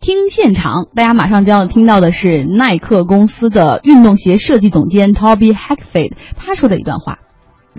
听现场，大家马上将要听到的是耐克公司的运动鞋设计总监 Toby Hackford 他说的一段话。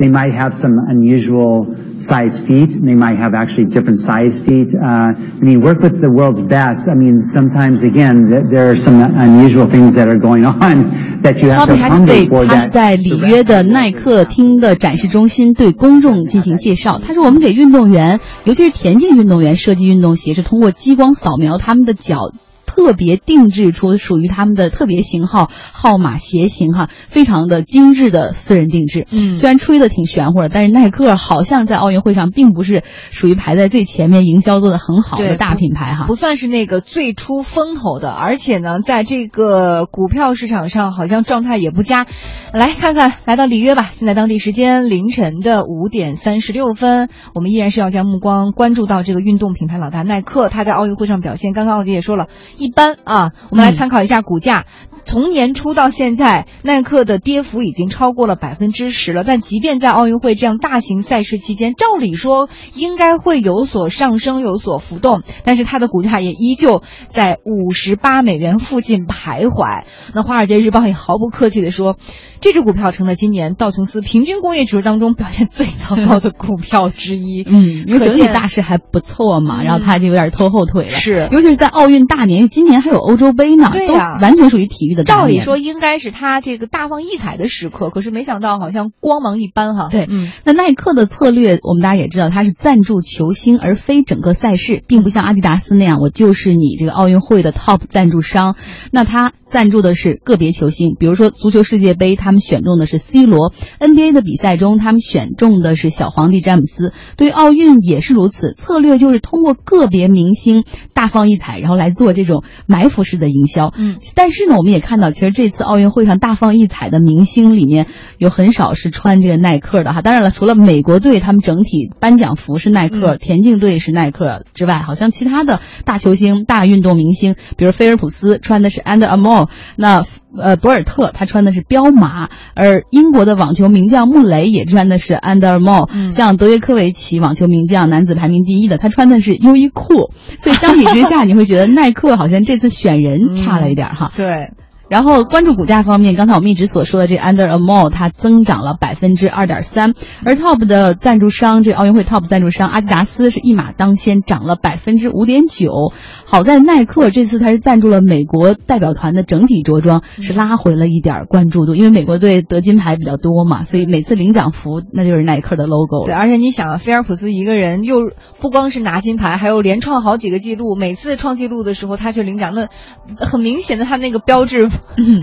They might have some unusual size feet. They might have actually different size feet. Uh, I mean, work with the world's best. I mean, sometimes again, there are some unusual things that are going on that you have to accommodate for 他是在里约的耐克厅的展示中心对公众进行介绍。他说：“我们给运动员，尤其是田径运动员设计运动鞋，是通过激光扫描他们的脚。”特别定制出属于他们的特别型号、号码、鞋型哈，非常的精致的私人定制。嗯，虽然吹的挺玄乎的，但是耐克好像在奥运会上并不是属于排在最前面、营销做的很好的大品牌哈，不算是那个最出风头的，而且呢，在这个股票市场上好像状态也不佳。来看看，来到里约吧。现在当地时间凌晨的五点三十六分，我们依然是要将目光关注到这个运动品牌老大耐克，他在奥运会上表现，刚刚奥迪也说了。一般啊，我们来参考一下股价。从年初到现在，耐克的跌幅已经超过了百分之十了。但即便在奥运会这样大型赛事期间，照理说应该会有所上升、有所浮动，但是它的股价也依旧在五十八美元附近徘徊。那《华尔街日报》也毫不客气地说，这只股票成了今年道琼斯平均工业指数当中表现最糟糕的股票之一。嗯，因为整体大势还不错嘛，然后它就有点拖后腿了。是，尤其是在奥运大年。今年还有欧洲杯呢，对呀，完全属于体育的。照理说应该是他这个大放异彩的时刻，可是没想到好像光芒一般哈。对，嗯，那耐克的策略，我们大家也知道，它是赞助球星而非整个赛事，并不像阿迪达斯那样，我就是你这个奥运会的 top 赞助商。那他赞助的是个别球星，比如说足球世界杯，他们选中的是 C 罗；NBA 的比赛中，他们选中的是小皇帝詹姆斯。对奥运也是如此，策略就是通过个别明星大放异彩，然后来做这种。埋伏式的营销，嗯，但是呢，我们也看到，其实这次奥运会上大放异彩的明星里面有很少是穿这个耐克的哈。当然了，除了美国队他们整体颁奖服是耐克，田径队是耐克之外，好像其他的大球星、大运动明星，比如菲尔普斯穿的是 Under Armour，那。呃，博尔特他穿的是彪马，而英国的网球名将穆雷也穿的是 Under Armour。像德约科维奇，网球名将，男子排名第一的，他穿的是优衣库。所以相比之下，你会觉得耐克好像这次选人差了一点哈。对。然后关注股价方面，刚才我们一直所说的这 Under Armour 它增长了百分之二点三，而 Top 的赞助商，这奥运会 Top 赞助商阿迪达斯是一马当先，涨了百分之五点九。好在耐克这次它是赞助了美国代表团的整体着装，是拉回了一点关注度，因为美国队得金牌比较多嘛，所以每次领奖服那就是耐克的 logo。对，而且你想，菲尔普斯一个人又不光是拿金牌，还有连创好几个记录，每次创纪录的时候他去领奖，那很明显的他那个标志。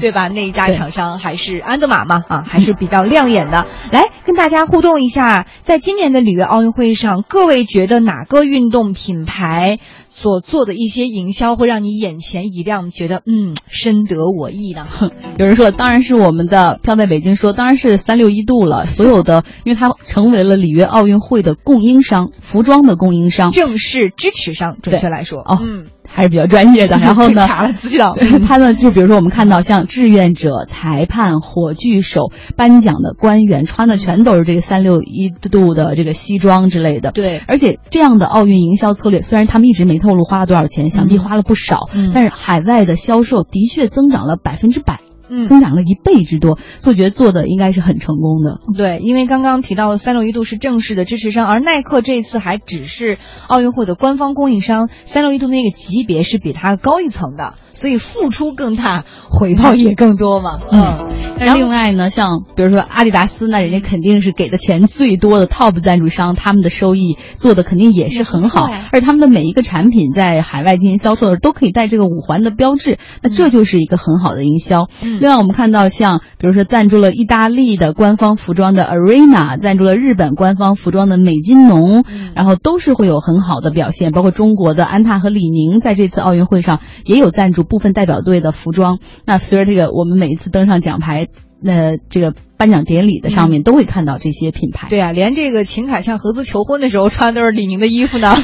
对吧？那一家厂商还是安德玛嘛，啊，还是比较亮眼的。来跟大家互动一下，在今年的里约奥运会上，各位觉得哪个运动品牌所做的一些营销会让你眼前一亮，觉得嗯深得我意呢？有人说，当然是我们的飘在北京说，当然是三六一度了。所有的，因为它成为了里约奥运会的供应商，服装的供应商，正式支持商，准确来说，哦，嗯。还是比较专业的，然后呢，查了资料，他呢，就比如说我们看到像志愿者、裁判、火炬手、颁奖的官员穿的全都是这个三六一度的这个西装之类的。对，而且这样的奥运营销策略，虽然他们一直没透露花了多少钱，想必花了不少，但是海外的销售的确增长了百分之百。嗯，增长了一倍之多，所以我觉得做的应该是很成功的。对，因为刚刚提到的三六一度是正式的支持商，而耐克这一次还只是奥运会的官方供应商，三六一度那个级别是比它高一层的。所以付出更大，回报也更多嘛。嗯，那另外呢，像比如说阿迪达斯，那人家肯定是给的钱最多的 top 赞助商，他们的收益做的肯定也是很好。而他们的每一个产品在海外进行销售的时候，都可以带这个五环的标志，那这就是一个很好的营销。嗯另外，我们看到像比如说赞助了意大利的官方服装的 Arena，赞助了日本官方服装的美津浓，然后都是会有很好的表现。包括中国的安踏和李宁在这次奥运会上也有赞助。部分代表队的服装，那随着这个我们每一次登上奖牌，那这个颁奖典礼的上面都会看到这些品牌。对啊，连这个秦凯向何姿求婚的时候穿的都是李宁的衣服呢，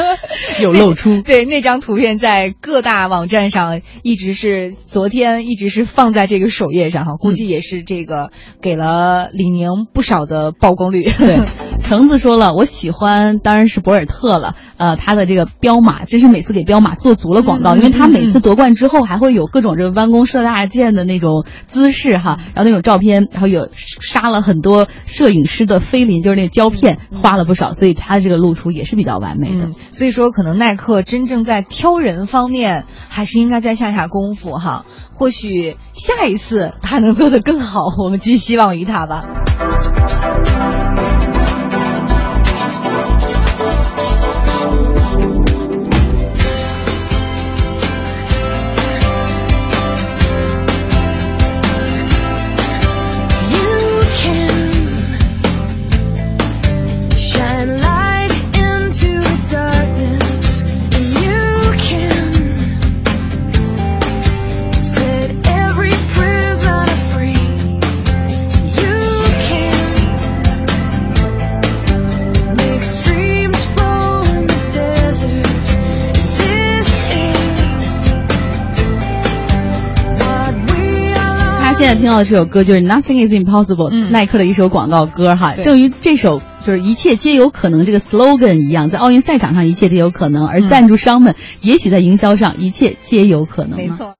有露出。对，那张图片在各大网站上一直是昨天一直是放在这个首页上哈，估计也是这个给了李宁不少的曝光率。对，橙子说了，我喜欢当然是博尔特了。呃，他的这个彪马真是每次给彪马做足了广告，因为他每次夺冠之后还会有各种这个弯弓射大箭的那种姿势哈，然后那种照片，然后有杀了很多摄影师的菲林，就是那个胶片花了不少，所以他的这个露出也是比较完美的。所以说，可能耐克真正在挑人方面还是应该再下下功夫哈，或许下一次他能做得更好，我们寄希望于他吧。现在听到的这首歌就是 Nothing is Impossible，耐克的一首广告歌哈。正与这首就是一切皆有可能这个 slogan 一样，在奥运赛场上一切皆有可能，而赞助商们也许在营销上一切皆有可能。没错。